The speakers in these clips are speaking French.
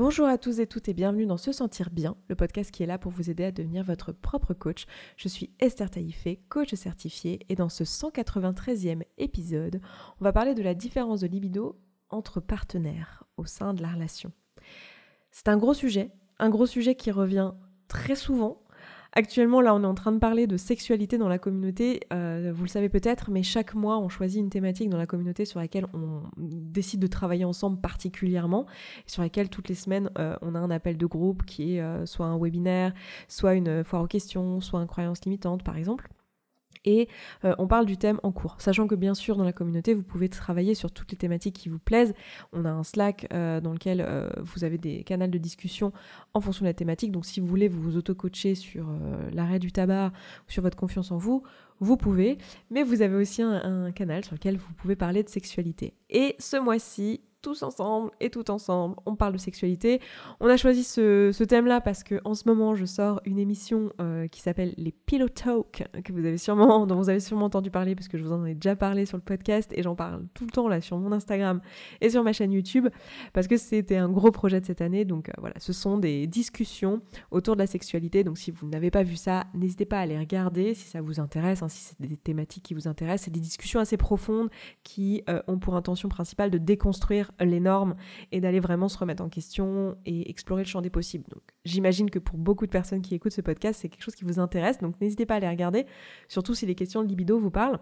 Bonjour à tous et toutes et bienvenue dans Se Sentir Bien, le podcast qui est là pour vous aider à devenir votre propre coach. Je suis Esther Taïfé, coach certifiée, et dans ce 193e épisode, on va parler de la différence de libido entre partenaires au sein de la relation. C'est un gros sujet, un gros sujet qui revient très souvent Actuellement, là, on est en train de parler de sexualité dans la communauté. Euh, vous le savez peut-être, mais chaque mois, on choisit une thématique dans la communauté sur laquelle on décide de travailler ensemble particulièrement, sur laquelle toutes les semaines, euh, on a un appel de groupe qui est euh, soit un webinaire, soit une foire aux questions, soit une croyance limitante, par exemple et euh, on parle du thème en cours. Sachant que bien sûr dans la communauté vous pouvez travailler sur toutes les thématiques qui vous plaisent. On a un Slack euh, dans lequel euh, vous avez des canaux de discussion en fonction de la thématique. Donc si vous voulez vous auto-coacher sur l'arrêt du tabac ou sur votre confiance en vous, vous pouvez. Mais vous avez aussi un canal sur lequel vous pouvez parler de sexualité. Et ce mois-ci, tous ensemble et tout ensemble, on parle de sexualité. On a choisi ce, thème-là parce que en ce moment, je sors une émission euh, qui s'appelle les Pillow Talk, que vous avez sûrement, dont vous avez sûrement entendu parler parce que je vous en ai déjà parlé sur le podcast et j'en parle tout le temps là sur mon Instagram et sur ma chaîne YouTube parce que c'était un gros projet de cette année. Donc euh, voilà, ce sont des discussions autour de la sexualité. Donc si vous n'avez pas vu ça, n'hésitez pas à les regarder si ça vous intéresse, hein, si c'est des thématiques qui vous intéressent. C'est des discussions assez profondes qui euh, ont pour intention principale de déconstruire les normes et d'aller vraiment se remettre en question et explorer le champ des possibles. Donc j'imagine que pour beaucoup de personnes qui écoutent ce podcast, c'est quelque chose qui vous intéresse, donc n'hésitez pas à les regarder, surtout si les questions de libido vous parlent.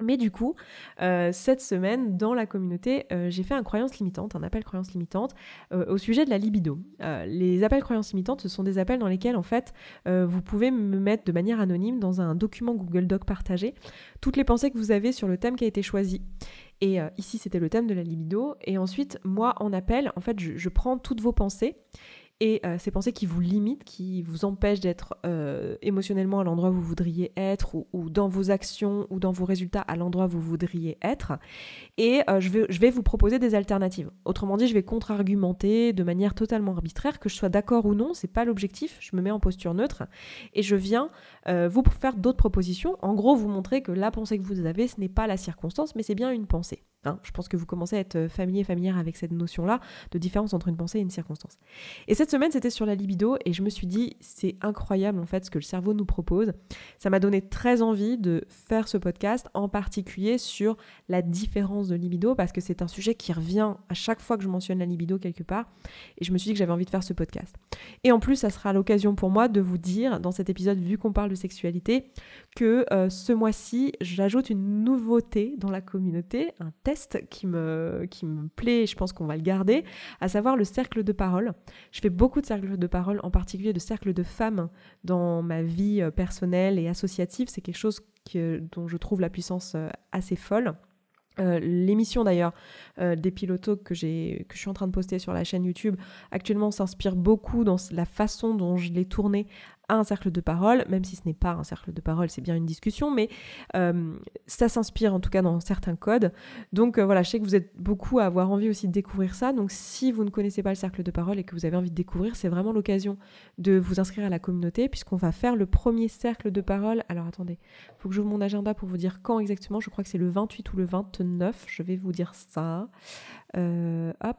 Mais du coup, euh, cette semaine, dans la communauté, euh, j'ai fait un croyance limitante, un appel croyance limitante euh, au sujet de la libido. les appels croyance limitantes, ce sont des appels dans lesquels, en fait, vous pouvez me mettre de manière anonyme dans un document Google Doc partagé toutes les pensées que vous avez sur le thème qui a été choisi. Et ici, c'était le thème de la libido. Et ensuite, moi, en appel, en fait, je prends toutes vos pensées et euh, ces pensées qui vous limitent, qui vous empêchent d'être euh, émotionnellement à l'endroit où vous voudriez être, ou, dans vos actions ou dans vos résultats à l'endroit où vous voudriez être. Et euh, je, vais, je vais vous proposer des alternatives. Autrement dit, je vais contre-argumenter de manière totalement arbitraire, que je sois d'accord ou non, c'est pas l'objectif. Je me mets en posture neutre et je viens vous faire d'autres propositions. En gros, vous montrer que la pensée que vous avez, ce n'est pas la circonstance, mais c'est bien une pensée. Hein. je pense que vous commencez à être familier, familière avec cette notion-là de différence entre une pensée et une circonstance. Et cette semaine, c'était sur la libido et je me suis dit, c'est incroyable en fait ce que le cerveau nous propose. Ça m'a donné très envie de faire ce podcast, en particulier sur la différence de libido, parce que c'est un sujet qui revient à chaque fois que je mentionne la libido quelque part. Et je me suis dit que j'avais envie de faire ce podcast. Et en plus, ça sera l'occasion pour moi de vous dire, dans cet épisode, vu qu'on parle de sexualité, que euh, ce mois-ci, j'ajoute une nouveauté dans la communauté, un test qui me, qui me plaît, je pense qu'on va le garder, à savoir le cercle de parole. Je fais beaucoup de cercles de parole, en particulier de cercles de femmes dans ma vie euh, personnelle et associative. C'est quelque chose dont je trouve la puissance euh, assez folle. Euh, l'émission d'ailleurs des pilotos que, que je suis en train de poster sur la chaîne YouTube actuellement s'inspire beaucoup dans la façon dont je l'ai tournée un cercle de parole, même si ce n'est pas un cercle de parole, c'est bien une discussion, mais euh, ça s'inspire en tout cas dans certains codes. Donc euh, voilà, je sais que vous êtes beaucoup à avoir envie aussi de découvrir ça. Donc si vous ne connaissez pas le cercle de parole et que vous avez envie de découvrir, c'est vraiment l'occasion de vous inscrire à la communauté puisqu'on va faire le premier cercle de parole. Alors attendez, il faut que j'ouvre mon agenda pour vous dire quand exactement. Je crois que c'est le 28 ou le 29. Je vais vous dire ça. Euh, hop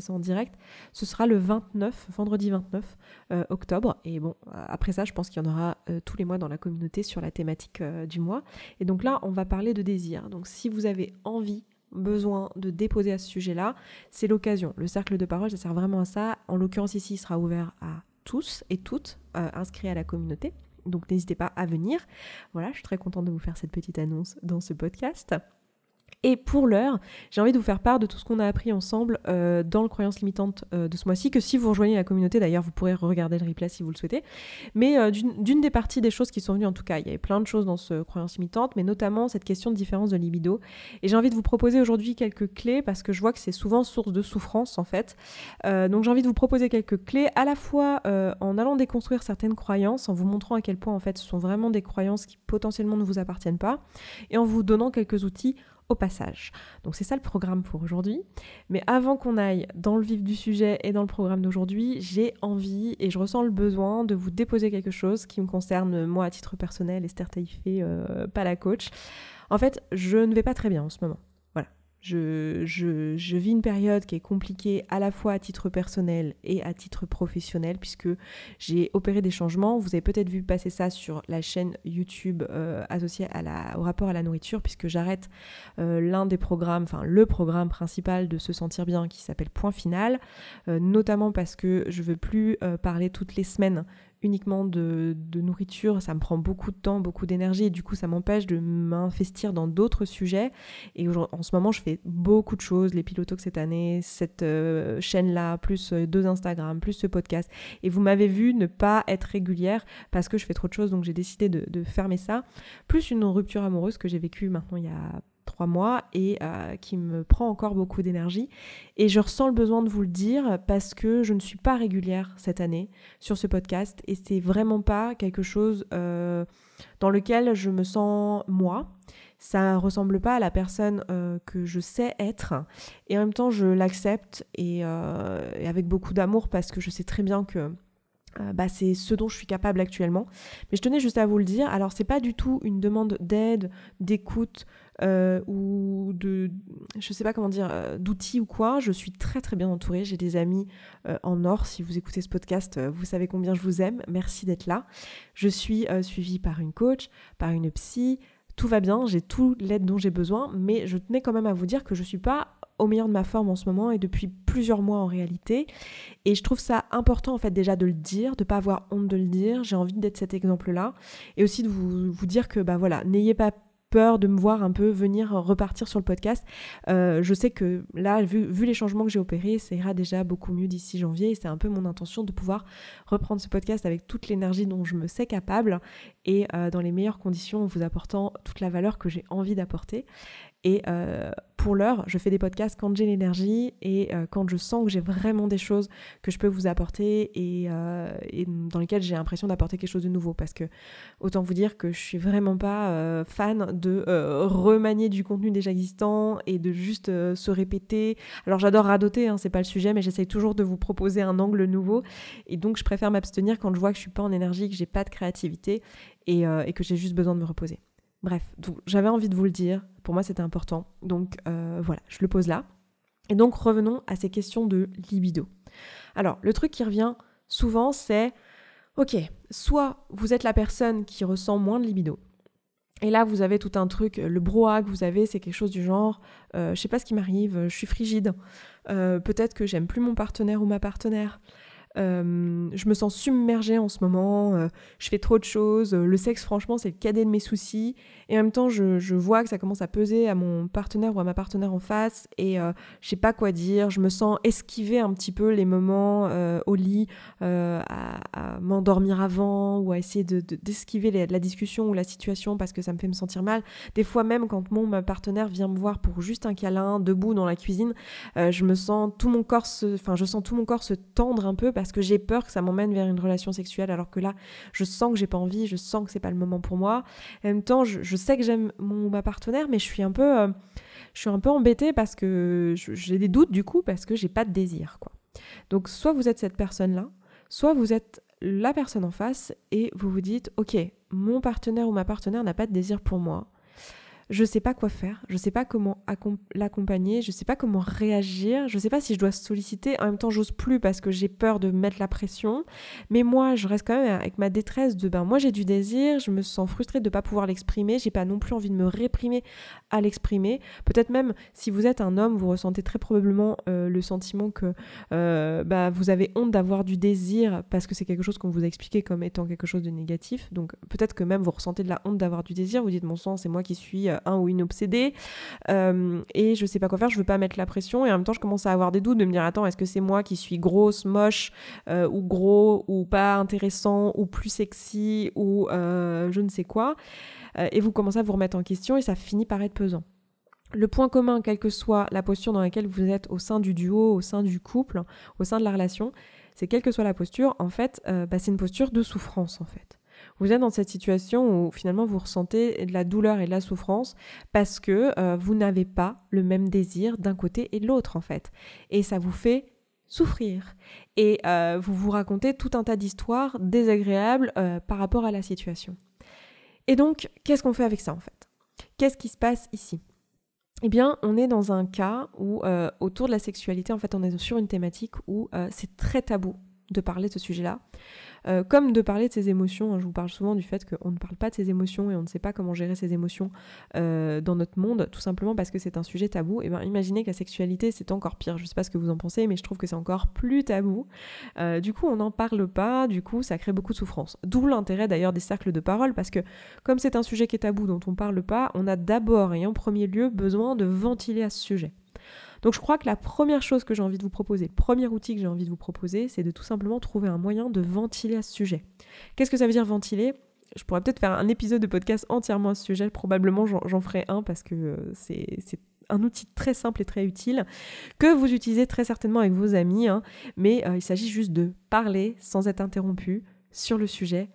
ça en direct. Ce sera le 29, vendredi 29 euh, octobre. Et bon, après ça, je pense qu'il y en aura euh, tous les mois dans la communauté sur la thématique euh, du mois. Et donc là, on va parler de désir. Donc si vous avez envie besoin de déposer à ce sujet-là, c'est l'occasion. Le cercle de parole, ça sert vraiment à ça. En l'occurrence ici, il sera ouvert à tous et toutes inscrits à la communauté. Donc n'hésitez pas à venir. Voilà, je suis très contente de vous faire cette petite annonce dans ce podcast. Et pour l'heure, j'ai envie de vous faire part de tout ce qu'on a appris ensemble euh, dans le croyance limitante euh, de ce mois-ci, que si vous rejoignez la communauté, d'ailleurs, vous pourrez regarder le replay si vous le souhaitez. Mais euh, d'une des parties des choses qui sont venues, en tout cas, il y avait plein de choses dans ce croyance limitante, mais notamment cette question de différence de libido. Et j'ai envie de vous proposer aujourd'hui quelques clés, parce que je vois que c'est souvent source de souffrance, en fait. donc j'ai envie de vous proposer quelques clés, à la fois en allant déconstruire certaines croyances, en vous montrant à quel point, en fait, ce sont vraiment des croyances qui potentiellement ne vous appartiennent pas, et en vous donnant quelques outils au passage. Donc c'est ça le programme pour aujourd'hui. Mais avant qu'on aille dans le vif du sujet et dans le programme d'aujourd'hui, j'ai envie et je ressens le besoin de vous déposer quelque chose qui me concerne moi à titre personnel, Esther Taïfé, euh, pas la coach. En fait, je ne vais pas très bien en ce moment. Je, vis une période qui est compliquée à la fois à titre personnel et à titre professionnel puisque j'ai opéré des changements. Vous avez peut-être vu passer ça sur la chaîne YouTube euh, associée au rapport à la nourriture puisque j'arrête euh, l'un des programmes, enfin le programme principal de Se Sentir Bien qui s'appelle Point Final, euh, notamment parce que je veux plus parler toutes les semaines uniquement de, nourriture, ça me prend beaucoup de temps, beaucoup d'énergie, et du coup ça m'empêche de m'investir dans d'autres sujets. Et en ce moment, je fais beaucoup de choses, les pilotos cette année, cette euh, chaîne-là, plus euh, deux Instagram, plus ce podcast. Et vous m'avez vu ne pas être régulière parce que je fais trop de choses, donc j'ai décidé de fermer ça. Plus une rupture amoureuse que j'ai vécue maintenant il y a trois mois et euh, qui me prend encore beaucoup d'énergie. Et je ressens le besoin de vous le dire parce que je ne suis pas régulière cette année sur ce podcast et c'est vraiment pas quelque chose euh, dans lequel je me sens moi. Ça ressemble pas à la personne euh, que je sais être et en même temps je l'accepte et, et, avec beaucoup d'amour parce que je sais très bien que bah, c'est ce dont je suis capable actuellement. Mais je tenais juste à vous le dire. Alors, c'est pas du tout une demande d'aide, d'écoute, euh, ou de, je sais pas comment dire, euh, d'outils ou quoi. Je suis très très bien entourée. J'ai des amis euh, en or. Si vous écoutez ce podcast, vous savez combien je vous aime. Merci d'être là. Je suis suivie par une coach, par une psy. Tout va bien, j'ai tout l'aide dont j'ai besoin, mais je tenais quand même à vous dire que je suis pas au meilleur de ma forme en ce moment et depuis plusieurs mois en réalité. Et je trouve ça important en fait déjà de le dire, de pas avoir honte de le dire. J'ai envie d'être cet exemple-là et aussi de vous, vous dire que bah voilà, n'ayez pas de me voir un peu venir repartir sur le podcast. Euh, je sais que là, vu, les changements que j'ai opérés, ça ira déjà beaucoup mieux d'ici janvier et c'est un peu mon intention de pouvoir reprendre ce podcast avec toute l'énergie dont je me sais capable et euh, dans les meilleures conditions en vous apportant toute la valeur que j'ai envie d'apporter. Et euh, pour l'heure, je fais des podcasts quand j'ai l'énergie et euh, quand je sens que j'ai vraiment des choses que je peux vous apporter et, euh, dans lesquelles j'ai l'impression d'apporter quelque chose de nouveau. Parce que autant vous dire que je suis vraiment pas fan de remanier du contenu déjà existant et de juste se répéter. Alors j'adore radoter, hein, c'est pas le sujet, mais j'essaye toujours de vous proposer un angle nouveau. Et donc je préfère m'abstenir quand je vois que je suis pas en énergie, que j'ai pas de créativité et que j'ai juste besoin de me reposer. Bref, j'avais envie de vous le dire, pour moi c'était important, donc euh, voilà, je le pose là. Et donc revenons à ces questions de libido. Alors, le truc qui revient souvent, c'est, ok, soit vous êtes la personne qui ressent moins de libido, et là, vous avez tout un truc, le brouhaha que vous avez, c'est quelque chose du genre, euh, je sais pas ce qui m'arrive, je suis frigide, euh, peut-être que j'aime plus mon partenaire ou ma partenaire, euh, je me sens submergée en ce moment, euh, je fais trop de choses, euh, le sexe franchement c'est le cadet de mes soucis, et en même temps je, vois que ça commence à peser à mon partenaire ou à ma partenaire en face, et je sais pas quoi dire, je me sens esquiver un petit peu les moments au lit, à, m'endormir avant, ou à essayer d'esquiver de, la discussion ou la situation parce que ça me fait me sentir mal. Des fois même quand mon partenaire vient me voir pour juste un câlin, debout dans la cuisine, je me sens tout mon corps enfin je sens tout mon corps se tendre un peu parce parce que j'ai peur que ça m'emmène vers une relation sexuelle alors que là je sens que j'ai pas envie, je sens que c'est pas le moment pour moi. En même temps, je, sais que j'aime mon ma partenaire, mais je suis un peu, euh, je suis un peu embêtée parce que j'ai des doutes du coup parce que j'ai pas de désir quoi. Donc soit vous êtes cette personne là, soit vous êtes la personne en face et vous vous dites ok mon partenaire ou ma partenaire n'a pas de désir pour moi je sais pas quoi faire, je sais pas comment l'accompagner, je sais pas comment réagir, je sais pas si je dois solliciter, en même temps j'ose plus parce que j'ai peur de mettre la pression, mais moi je reste quand même avec ma détresse de ben moi j'ai du désir, je me sens frustrée de pas pouvoir l'exprimer, j'ai pas non plus envie de me réprimer à l'exprimer. Peut-être même si vous êtes un homme, vous ressentez très probablement euh, le sentiment que euh, bah, vous avez honte d'avoir du désir parce que c'est quelque chose qu'on vous a expliqué comme étant quelque chose de négatif. Donc peut-être que même vous ressentez de la honte d'avoir du désir, vous dites mon sang c'est moi qui suis euh, un ou une obsédée et je sais pas quoi faire, je veux pas mettre la pression et en même temps je commence à avoir des doutes de me dire attends est-ce que c'est moi qui suis grosse, moche ou gros ou pas intéressant ou plus sexy ou je ne sais quoi et vous commencez à vous remettre en question et ça finit par être pesant. Le point commun, quelle que soit la posture dans laquelle vous êtes au sein du duo, au sein du couple, au sein de la relation, c'est quelle que soit la posture, en fait, euh, bah, c'est une posture de souffrance, en fait. Vous êtes dans cette situation où finalement vous ressentez de la douleur et de la souffrance parce que euh, vous n'avez pas le même désir d'un côté et de l'autre, en fait. Et ça vous fait souffrir. Et euh, vous vous racontez tout un tas d'histoires désagréables par rapport à la situation. Et donc, qu'est-ce qu'on fait avec ça, en fait? Qu'est-ce qui se passe ici? Eh bien, on est dans un cas où, euh, autour de la sexualité, en fait, on est sur une thématique où euh, c'est très tabou de parler de ce sujet-là. Euh, comme de parler de ses émotions. Hein, je vous parle souvent du fait qu'on ne parle pas de ses émotions et on ne sait pas comment gérer ses émotions euh, dans notre monde, tout simplement parce que c'est un sujet tabou. Et bien imaginez que la sexualité, c'est encore pire. Je ne sais pas ce que vous en pensez, mais je trouve que c'est encore plus tabou. Euh, du coup, on n'en parle pas, du coup, ça crée beaucoup de souffrance. D'où l'intérêt d'ailleurs des cercles de parole, parce que comme c'est un sujet qui est tabou, dont on ne parle pas, on a d'abord et en premier lieu besoin de ventiler à ce sujet. Donc je crois que la première chose que j'ai envie de vous proposer, le premier outil que j'ai envie de vous proposer, c'est de tout simplement trouver un moyen de ventiler à ce sujet. Qu'est-ce que ça veut dire ventiler? Je pourrais peut-être faire un épisode de podcast entièrement à ce sujet, probablement j'en ferai un parce que euh, c'est un outil très simple et très utile que vous utilisez très certainement avec vos amis, hein. mais euh, il s'agit juste de parler sans être interrompu sur le sujet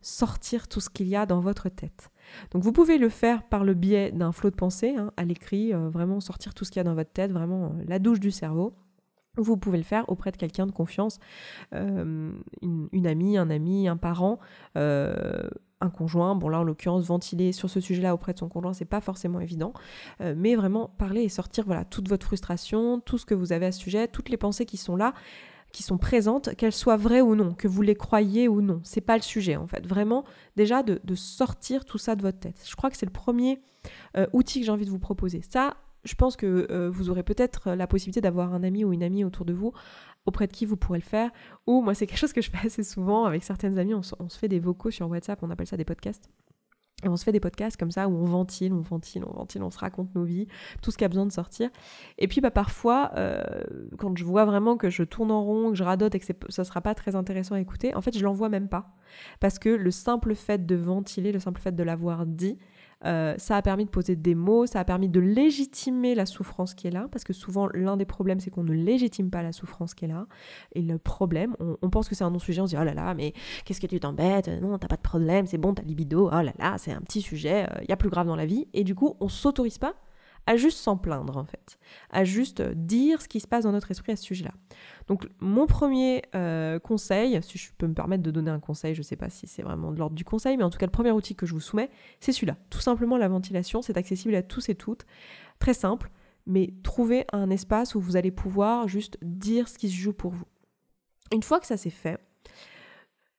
sortir tout ce qu'il y a dans votre tête. Donc vous pouvez le faire par le biais d'un flot de pensée, hein, à l'écrit, euh, vraiment sortir tout ce qu'il y a dans votre tête, vraiment euh, la douche du cerveau. Vous pouvez le faire auprès de quelqu'un de confiance, euh, une, amie, un ami, un parent, un conjoint. Bon là en l'occurrence ventiler sur ce sujet-là auprès de son conjoint c'est pas forcément évident, mais vraiment parler et sortir voilà toute votre frustration, tout ce que vous avez à ce sujet, toutes les pensées qui sont là qui sont présentes, qu'elles soient vraies ou non, que vous les croyez ou non. C'est pas le sujet en fait. Vraiment, déjà de, sortir tout ça de votre tête. Je crois que c'est le premier euh, outil que j'ai envie de vous proposer. Ça, je pense que euh, vous aurez peut-être la possibilité d'avoir un ami ou une amie autour de vous auprès de qui vous pourrez le faire. Ou moi, c'est quelque chose que je fais assez souvent avec certaines amies. on se fait des vocaux sur WhatsApp, on appelle ça des podcasts. Et on se fait des podcasts comme ça où on ventile, on ventile, on ventile, on se raconte nos vies, tout ce qui a besoin de sortir. Et puis bah, parfois, euh, quand je vois vraiment que je tourne en rond, que je radote et que ça sera pas très intéressant à écouter, en fait je l'envoie même pas. Parce que le simple fait de ventiler, le simple fait de l'avoir dit, euh, ça a permis de poser des mots, ça a permis de légitimer la souffrance qui est là, parce que souvent l'un des problèmes c'est qu'on ne légitime pas la souffrance qui est là. Et le problème, on, pense que c'est un non-sujet, on se dit oh là là, mais qu'est-ce que tu t'embêtes? Non, t'as pas de problème, c'est bon, t'as libido, oh là là, c'est un petit sujet, il euh, y a plus grave dans la vie. Et du coup, on s'autorise pas à juste s'en plaindre en fait, à juste dire ce qui se passe dans notre esprit à ce sujet-là. Donc mon premier euh, conseil, si je peux me permettre de donner un conseil, je ne sais pas si c'est vraiment de l'ordre du conseil, mais en tout cas le premier outil que je vous soumets, c'est celui-là. Tout simplement la ventilation, c'est accessible à tous et toutes, très simple, mais trouvez un espace où vous allez pouvoir juste dire ce qui se joue pour vous. Une fois que ça s'est fait,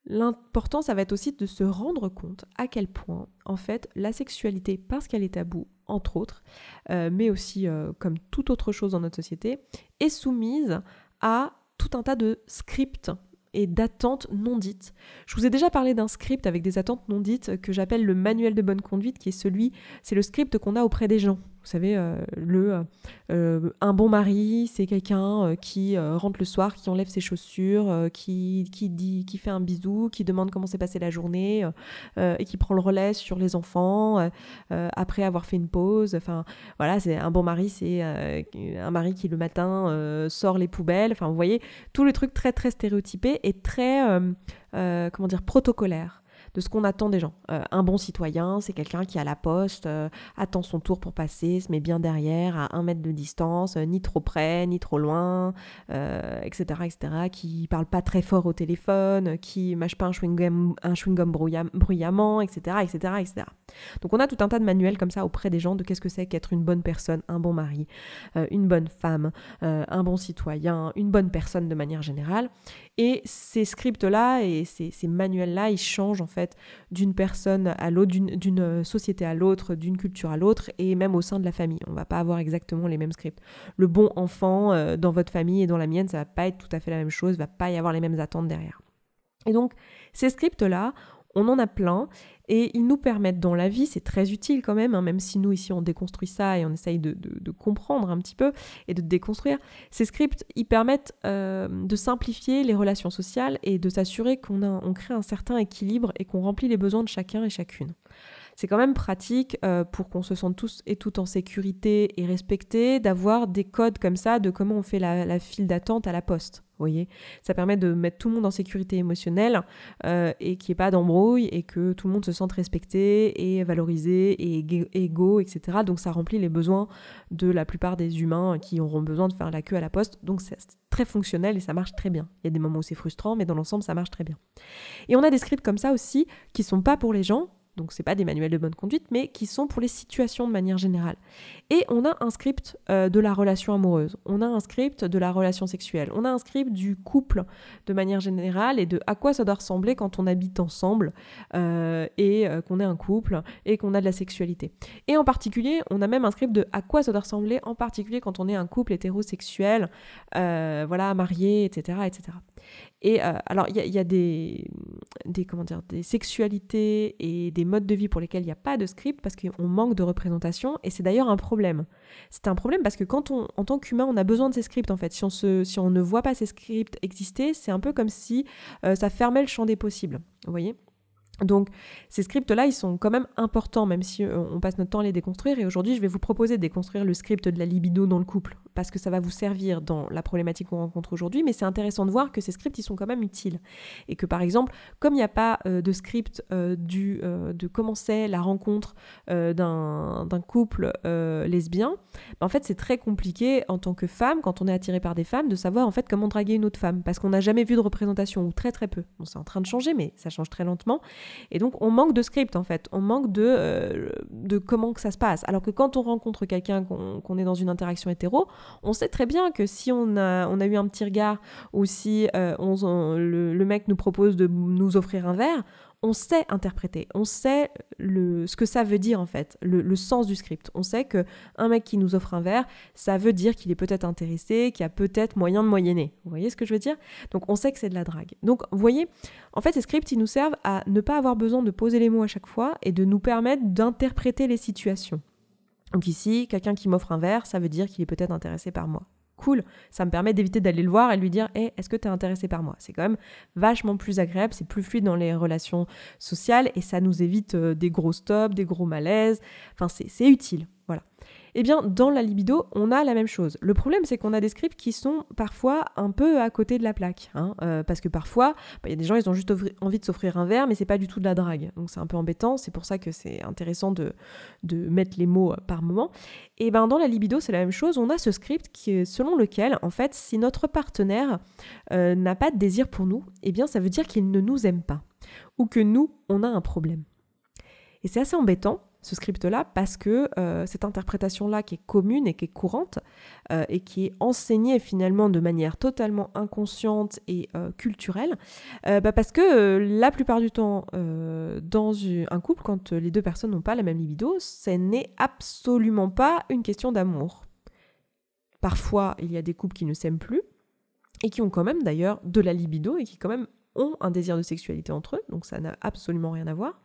L'important, ça va être aussi de se rendre compte à quel point, en fait, la sexualité, parce qu'elle est taboue, entre autres, euh, mais aussi euh, comme toute autre chose dans notre société, est soumise à tout un tas de scripts et d'attentes non dites. Je vous ai déjà parlé d'un script avec des attentes non dites que j'appelle le manuel de bonne conduite, qui est celui, c'est le script qu'on a auprès des gens. Vous savez, euh, le, euh, un bon mari, c'est quelqu'un euh, qui rentre le soir, qui enlève ses chaussures, qui, qui, dit, qui fait un bisou, qui demande comment s'est passée la journée et qui prend le relais sur les enfants après avoir fait une pause. Enfin, voilà, c'est un bon mari, c'est un mari qui le matin sort les poubelles. Enfin, vous voyez, tous les trucs très très stéréotypés et très, comment dire, protocolaires de ce qu'on attend des gens. Euh, un bon citoyen, c'est quelqu'un qui à la poste euh, attend son tour pour passer, se met bien derrière, à un mètre de distance, euh, ni trop près, ni trop loin, etc., etc., qui parle pas très fort au téléphone, qui mâche pas un chewing-gum, un chewing bruyamment, etc., etc., etc. Donc on a tout un tas de manuels comme ça auprès des gens de qu'est-ce que c'est qu'être une bonne personne, un bon mari, une bonne femme, un bon citoyen, une bonne personne de manière générale. Et ces scripts-là et ces, manuels-là, ils changent en fait d'une personne à l'autre, d'une société à l'autre, d'une culture à l'autre, et même au sein de la famille. On va pas avoir exactement les mêmes scripts. Le bon enfant euh, dans votre famille et dans la mienne, ça va pas être tout à fait la même chose, va pas y avoir les mêmes attentes derrière. Et donc, ces scripts-là, on en a plein et ils nous permettent dans la vie, c'est très utile quand même, hein, même si nous ici on déconstruit ça et on essaye de, comprendre un petit peu et de déconstruire, ces scripts, ils permettent euh, de simplifier les relations sociales et de s'assurer qu'on on crée un certain équilibre et qu'on remplit les besoins de chacun et chacune c'est quand même pratique euh, pour qu'on se sente tous et toutes en sécurité et respectés d'avoir des codes comme ça de comment on fait la, file d'attente à la poste. Vous voyez, ça permet de mettre tout le monde en sécurité émotionnelle euh, et qu'il n'y ait pas d'embrouille et que tout le monde se sente respecté et valorisé et égaux, etc. Donc ça remplit les besoins de la plupart des humains qui auront besoin de faire la queue à la poste. Donc c'est très fonctionnel et ça marche très bien. Il y a des moments où c'est frustrant, mais dans l'ensemble ça marche très bien. Et on a des scripts comme ça aussi qui sont pas pour les gens, donc c'est pas des manuels de bonne conduite, mais qui sont pour les situations de manière générale. Et on a un script euh, de la relation amoureuse, on a un script de la relation sexuelle, on a un script du couple de manière générale et de à quoi ça doit ressembler quand on habite ensemble euh, et euh, qu'on est un couple et qu'on a de la sexualité. Et en particulier, on a même un script de à quoi ça doit ressembler, en particulier quand on est un couple hétérosexuel, voilà, marié, etc., etc. Et alors, il y, a, des, des, comment dire, des sexualités et des modes de vie pour lesquels il n'y a pas de script parce qu'on manque de représentation. Et c'est d'ailleurs un problème. C'est un problème parce que quand on, en tant qu'humain, on a besoin de ces scripts en fait. Si on, se, si on ne voit pas ces scripts exister, c'est un peu comme si euh, ça fermait le champ des possibles. Vous voyez? Donc ces scripts-là, ils sont quand même importants, même si euh, on passe notre temps à les déconstruire. Et aujourd'hui, je vais vous proposer de déconstruire le script de la libido dans le couple, parce que ça va vous servir dans la problématique qu'on rencontre aujourd'hui. Mais c'est intéressant de voir que ces scripts, ils sont quand même utiles. Et que par exemple, comme il n'y a pas euh, de script euh, du, de comment c'est la rencontre d'un couple lesbien, bah, en fait, c'est très compliqué en tant que femme, quand on est attiré par des femmes, de savoir en fait comment draguer une autre femme, parce qu'on n'a jamais vu de représentation, ou très très peu. Bon, c'est en train de changer, mais ça change très lentement. Et donc, on manque de script, en fait. On manque de, euh, de comment que ça se passe. Alors que quand on rencontre quelqu'un, qu'on est dans une interaction hétéro, on sait très bien que si on a, a eu un petit regard ou si euh, le, mec nous propose de nous offrir un verre, on sait interpréter, on sait le, ce que ça veut dire en fait, le, sens du script. On sait que un mec qui nous offre un verre, ça veut dire qu'il est peut-être intéressé, qu'il y a peut-être moyen de moyenner. Vous voyez ce que je veux dire? Donc on sait que c'est de la drague. Donc vous voyez, en fait ces scripts, ils nous servent à ne pas avoir besoin de poser les mots à chaque fois et de nous permettre d'interpréter les situations. Donc ici, quelqu'un qui m'offre un verre, ça veut dire qu'il est peut-être intéressé par moi cool. Ça me permet d'éviter d'aller le voir et lui dire hey, est-ce que tu es intéressé par moi? C'est quand même vachement plus agréable, c'est plus fluide dans les relations sociales et ça nous évite euh, des gros stops, des gros malaises. Enfin, c'est utile. Eh bien, dans la libido, on a la même chose. Le problème, c'est qu'on a des scripts qui sont parfois un peu à côté de la plaque. Hein, euh, parce que parfois, bah, il y a des gens, ils ont juste envie de s'offrir un verre, mais c'est pas du tout de la drague. Donc c'est un peu embêtant. C'est pour ça que c'est intéressant de, de mettre les mots euh, par moment. Et ben dans la libido, c'est la même chose. On a ce script qui selon lequel, en fait, si notre partenaire euh, n'a pas de désir pour nous, eh bien, ça veut dire qu'il ne nous aime pas. Ou que nous, on a un problème. Et c'est assez embêtant ce script-là parce que euh, cette interprétation-là qui est commune et qui est courante euh, et qui est enseignée finalement de manière totalement inconsciente et euh, culturelle, bah parce que la plupart du temps dans un couple, quand les deux personnes n'ont pas la même libido, ce n'est absolument pas une question d'amour. Parfois, il y a des couples qui ne s'aiment plus et qui ont quand même d'ailleurs de la libido et qui quand même ont un désir de sexualité entre eux, donc ça n'a absolument rien à voir.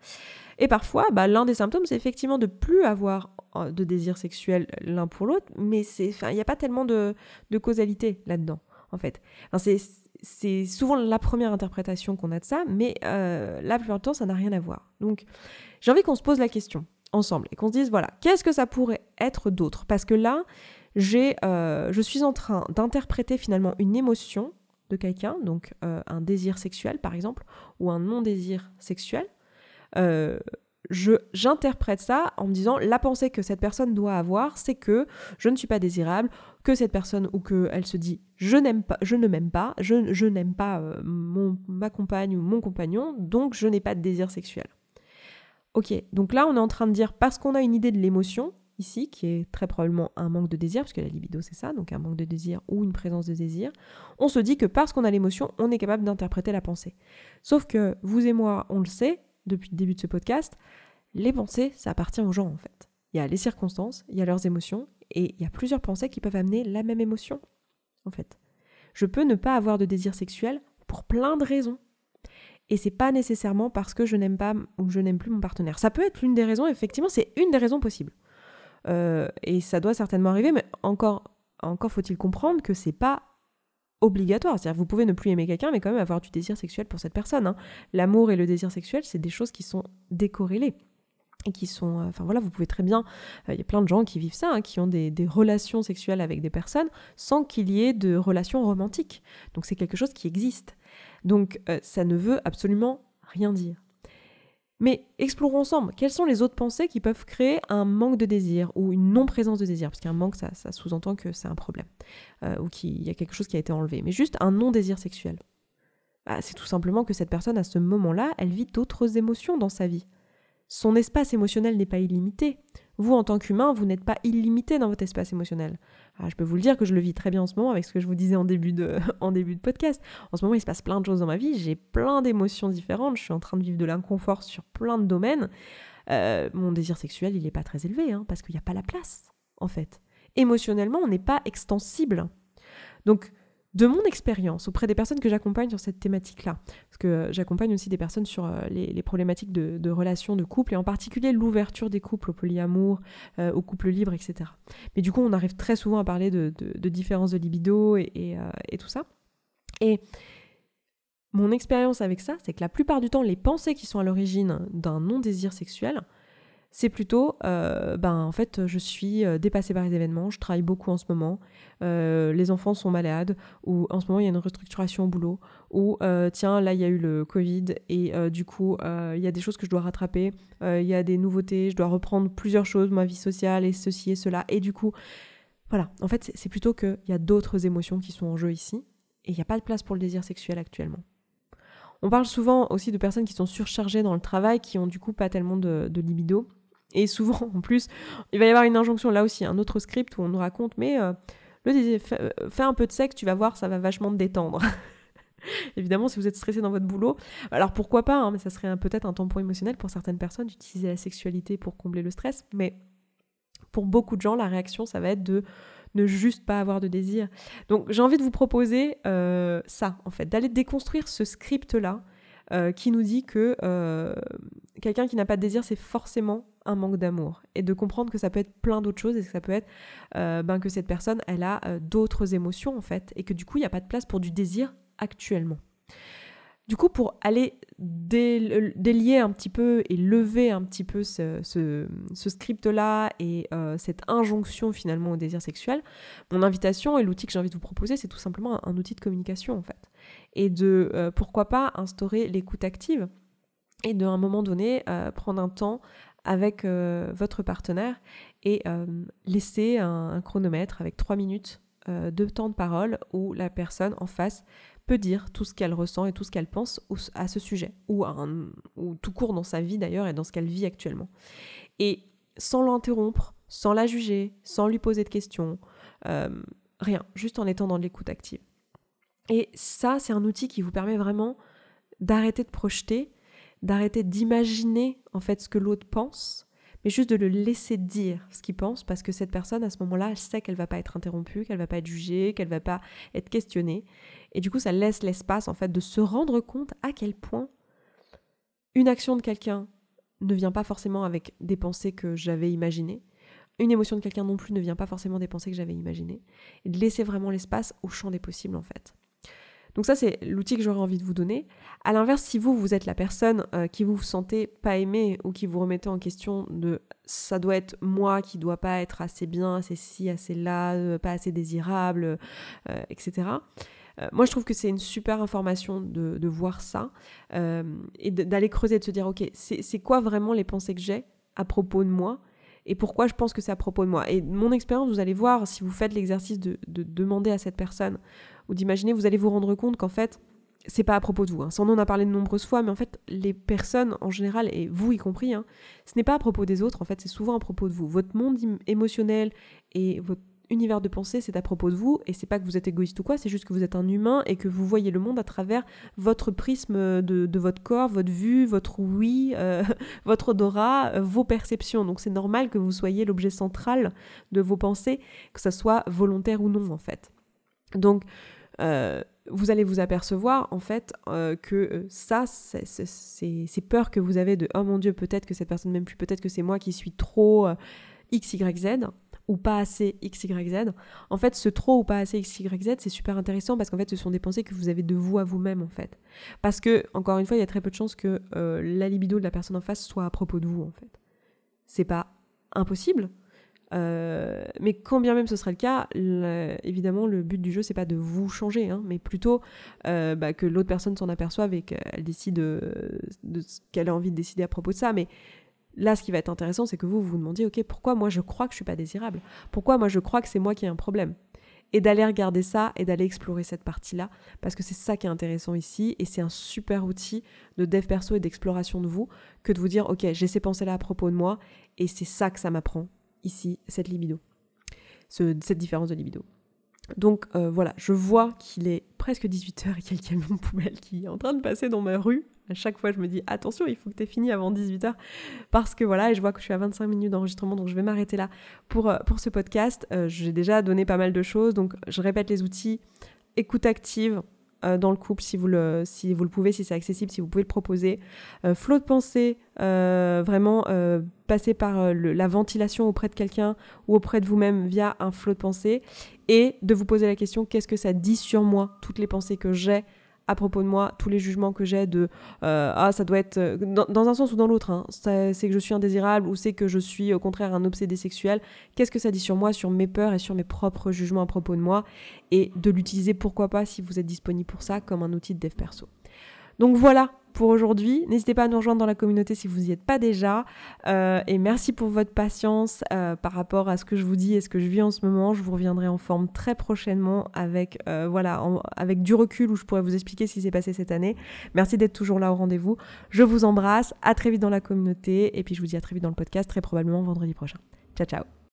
Et parfois, bah, l'un des symptômes, c'est effectivement de plus avoir euh, de désir sexuel l'un pour l'autre, mais il n'y a pas tellement de, causalité là-dedans, en fait. c'est souvent la première interprétation qu'on a de ça, mais euh, la plupart du temps, ça n'a rien à voir. Donc, j'ai envie qu'on se pose la question ensemble et qu'on se dise, voilà, qu'est-ce que ça pourrait être d'autre? Parce que là, j'ai, euh, je suis en train d'interpréter finalement une émotion de quelqu'un, donc un désir sexuel par exemple, ou un non-désir sexuel, euh, j'interprète ça en me disant la pensée que cette personne doit avoir, c'est que je ne suis pas désirable, que cette personne ou qu'elle se dit je n'aime pas, je ne m'aime pas, je, je n'aime pas euh, mon, ma compagne ou mon compagnon, donc je n'ai pas de désir sexuel. Ok, donc là on est en train de dire parce qu'on a une idée de l'émotion ici, qui est très probablement un manque de désir, parce que la libido c'est ça, donc un manque de désir ou une présence de désir, on se dit que parce qu'on a l'émotion, on est capable d'interpréter la pensée. Sauf que vous et moi, on le sait, depuis le début de ce podcast, les pensées, ça appartient aux gens en fait. Il y a les circonstances, il y a leurs émotions, et il y a plusieurs pensées qui peuvent amener la même émotion, en fait. Je peux ne pas avoir de désir sexuel pour plein de raisons. Et c'est pas nécessairement parce que je n'aime pas ou je n'aime plus mon partenaire. Ça peut être l'une des raisons, effectivement, c'est une des raisons possibles. Euh, et ça doit certainement arriver, mais encore, encore faut-il comprendre que c'est pas obligatoire. C'est-à-dire vous pouvez ne plus aimer quelqu'un, mais quand même avoir du désir sexuel pour cette personne. Hein. L'amour et le désir sexuel, c'est des choses qui sont décorrélées et qui sont, euh, enfin voilà, vous pouvez très bien, euh, il y a plein de gens qui vivent ça, hein, qui ont des, relations sexuelles avec des personnes sans qu'il y ait de relations romantiques. Donc c'est quelque chose qui existe. Donc ça ne veut absolument rien dire. Mais explorons ensemble, quelles sont les autres pensées qui peuvent créer un manque de désir ou une non-présence de désir? Parce qu'un manque, ça, sous-entend que c'est un problème, euh, ou qu'il y a quelque chose qui a été enlevé. Mais juste un non-désir sexuel. Bah, c'est tout simplement que cette personne, à ce moment-là, elle vit d'autres émotions dans sa vie. son espace émotionnel n'est pas illimité. Vous, en tant qu'humain, vous n'êtes pas illimité dans votre espace émotionnel. Ah, je peux vous le dire que je le vis très bien en ce moment avec ce que je vous disais en début, de, en début de podcast. En ce moment, il se passe plein de choses dans ma vie. J'ai plein d'émotions différentes. Je suis en train de vivre de l'inconfort sur plein de domaines. Euh, mon désir sexuel, il n'est pas très élevé, hein, parce qu'il n'y a pas la place, en fait. Émotionnellement, on n'est pas extensible. Donc, de mon expérience auprès des personnes que j'accompagne sur cette thématique-là, parce que j'accompagne aussi des personnes sur euh, les, problématiques de, relations de couple, et en particulier l'ouverture des couples au polyamour, euh, au couple libre, etc. Mais du coup, on arrive très souvent à parler de, différences de libido euh, et, tout ça. Et mon expérience avec ça, c'est que la plupart du temps, les pensées qui sont à l'origine d'un non-désir sexuel, c'est plutôt, euh, ben en fait, je suis euh, dépassée par les événements, je travaille beaucoup en ce moment, euh, les enfants sont malades, ou en ce moment il y a une restructuration au boulot, ou tiens, là il y a eu le Covid, et du coup il y a des choses que je dois rattraper, il y a des nouveautés, je dois reprendre plusieurs choses, ma vie sociale, et ceci et cela, et du coup, voilà, en fait c'est plutôt qu'il y a d'autres émotions qui sont en jeu ici, et il n'y a pas de place pour le désir sexuel actuellement. On parle souvent aussi de personnes qui sont surchargées dans le travail, qui ont du coup pas tellement de libido, et souvent, en plus, il va y avoir une injonction là aussi, un autre script où on nous raconte, mais euh, le euh, fais, un peu de sexe, tu vas voir, ça va vachement te détendre. Évidemment, si vous êtes stressé dans votre boulot, alors pourquoi pas, hein, mais ça serait peut-être un tampon émotionnel pour certaines personnes d'utiliser la sexualité pour combler le stress, mais pour beaucoup de gens, la réaction, ça va être de ne juste pas avoir de désir. Donc j'ai envie de vous proposer euh, ça, en fait, d'aller déconstruire ce script-là qui nous dit que quelqu'un qui n'a pas de désir, c'est forcément un manque d'amour et de comprendre que ça peut être plein d'autres choses et que ça peut être euh, ben, que cette personne elle a euh, d'autres émotions en fait et que du coup il n'y a pas de place pour du désir actuellement. Du coup pour aller délier un petit peu et lever un petit peu ce, script là et euh, cette injonction finalement au désir sexuel, mon invitation et l'outil que j'ai envie de vous proposer c'est tout simplement un, outil de communication en fait et de pourquoi pas instaurer l'écoute active et d'un un moment donné prendre un temps avec euh, votre partenaire et euh, laisser un, chronomètre avec trois minutes euh, de temps de parole où la personne en face peut dire tout ce qu'elle ressent et tout ce qu'elle pense à ce sujet, ou, ou tout court dans sa vie d'ailleurs et dans ce qu'elle vit actuellement. Et sans l'interrompre, sans la juger, sans lui poser de questions, rien, juste en étant dans l'écoute active. Et ça, c'est un outil qui vous permet vraiment d'arrêter de projeter d'arrêter d'imaginer en fait ce que l'autre pense, mais juste de le laisser dire ce qu'il pense parce que cette personne à ce moment-là, elle sait qu'elle va pas être interrompue, qu'elle va pas être jugée, qu'elle va pas être questionnée et du coup ça laisse l'espace en fait de se rendre compte à quel point une action de quelqu'un ne vient pas forcément avec des pensées que j'avais imaginées. Une émotion de quelqu'un non plus ne vient pas forcément des pensées que j'avais imaginées. Et de laisser vraiment l'espace au champ des possibles en fait. Donc ça, c'est l'outil que j'aurais envie de vous donner. À l'inverse, si vous, vous êtes la personne euh, qui vous, sentez pas aimé ou qui vous remettez en question de ça doit être moi qui doit pas être assez bien, assez ci, assez là, euh, pas assez désirable, euh, etc. moi, je trouve que c'est une super information de, de voir ça et d'aller creuser, de se dire, ok, c'est quoi vraiment les pensées que j'ai à propos de moi? Et pourquoi je pense que c'est à propos de moi. Et mon expérience, vous allez voir, si vous faites l'exercice de, de, demander à cette personne ou d'imaginer, vous allez vous rendre compte qu'en fait, c'est pas à propos de vous. Hein. En a parlé de nombreuses fois, mais en fait, les personnes en général, et vous y compris, hein, ce n'est pas à propos des autres, en fait, c'est souvent à propos de vous. Votre monde émotionnel et votre univers de pensée, c'est à propos de vous, et c'est pas que vous êtes égoïste ou quoi, c'est juste que vous êtes un humain et que vous voyez le monde à travers votre prisme de, votre corps, votre vue, votre oui, euh, votre odorat, euh, vos perceptions. Donc c'est normal que vous soyez l'objet central de vos pensées, que ça soit volontaire ou non en fait. Donc euh, vous allez vous apercevoir en fait que ça, ces peurs que vous avez de oh mon dieu, peut-être que cette personne m'aime plus, peut-être que c'est moi qui suis trop X, Y, Z ou pas assez X, Y, Z. En fait, ce trop ou pas assez X, Y, Z, c'est super intéressant parce qu'en fait, ce sont des pensées que vous avez de vous à vous-même en fait. Parce que, encore une fois, il y a très peu de chances que la libido de la personne en face soit à propos de vous en fait. C'est pas impossible, euh, mais quand bien même ce serait le cas, évidemment, le but du jeu, c'est pas de vous changer, hein, mais plutôt euh, bah, que l'autre personne s'en aperçoive et qu'elle décide euh, de, ce qu'elle a envie de décider à propos de ça. Mais là, ce qui va être intéressant, c'est que vous vous demandiez, ok, pourquoi moi je crois que je suis pas désirable? Pourquoi moi je crois que c'est moi qui ai un problème? Et d'aller regarder ça et d'aller explorer cette partie-là parce que c'est ça qui est intéressant ici et c'est un super outil de dev perso et d'exploration de vous que de vous dire ok j'ai ces pensées là à propos de moi et c'est ça que ça m'apprend ici cette libido. Cette différence de libido. Donc euh, voilà, je vois qu'il est presque 18h et qu'il y a le camion poubelle qui est en train de passer dans ma rue. À chaque fois, je me dis attention, il faut que tu aies fini avant 18h parce que voilà, et je vois que je suis à 25 minutes d'enregistrement, donc je vais m'arrêter là pour, euh, pour ce podcast. Euh, j'ai déjà donné pas mal de choses, donc je répète les outils écoute active, euh, dans le couple si vous le, si vous le pouvez, si c'est accessible, si vous pouvez le proposer. Flot de pensée, vraiment passer par la ventilation auprès de quelqu'un ou auprès de vous-même via un flot de pensée et de vous poser la question qu'est-ce que ça dit sur moi, toutes les pensées que j'ai à propos de moi, tous les jugements que j'ai de euh, ah ça doit être euh, dans, un sens ou dans l'autre, hein, c'est que je suis indésirable ou c'est que je suis au contraire un obsédé sexuel. Qu'est-ce que ça dit sur moi, sur mes peurs et sur mes propres jugements à propos de moi? Et de l'utiliser pourquoi pas si vous êtes disponible pour ça comme un outil de dev perso. Donc voilà pour aujourd'hui. N'hésitez pas à nous rejoindre dans la communauté si vous n'y êtes pas déjà. Euh, et merci pour votre patience euh, par rapport à ce que je vous dis et ce que je vis en ce moment. Je vous reviendrai en forme très prochainement avec, euh, voilà, avec du recul où je pourrais vous expliquer ce qui s'est passé cette année. Merci d'être toujours là au rendez-vous. Je vous embrasse. À très vite dans la communauté. Et puis je vous dis à très vite dans le podcast, très probablement vendredi prochain. Ciao, ciao.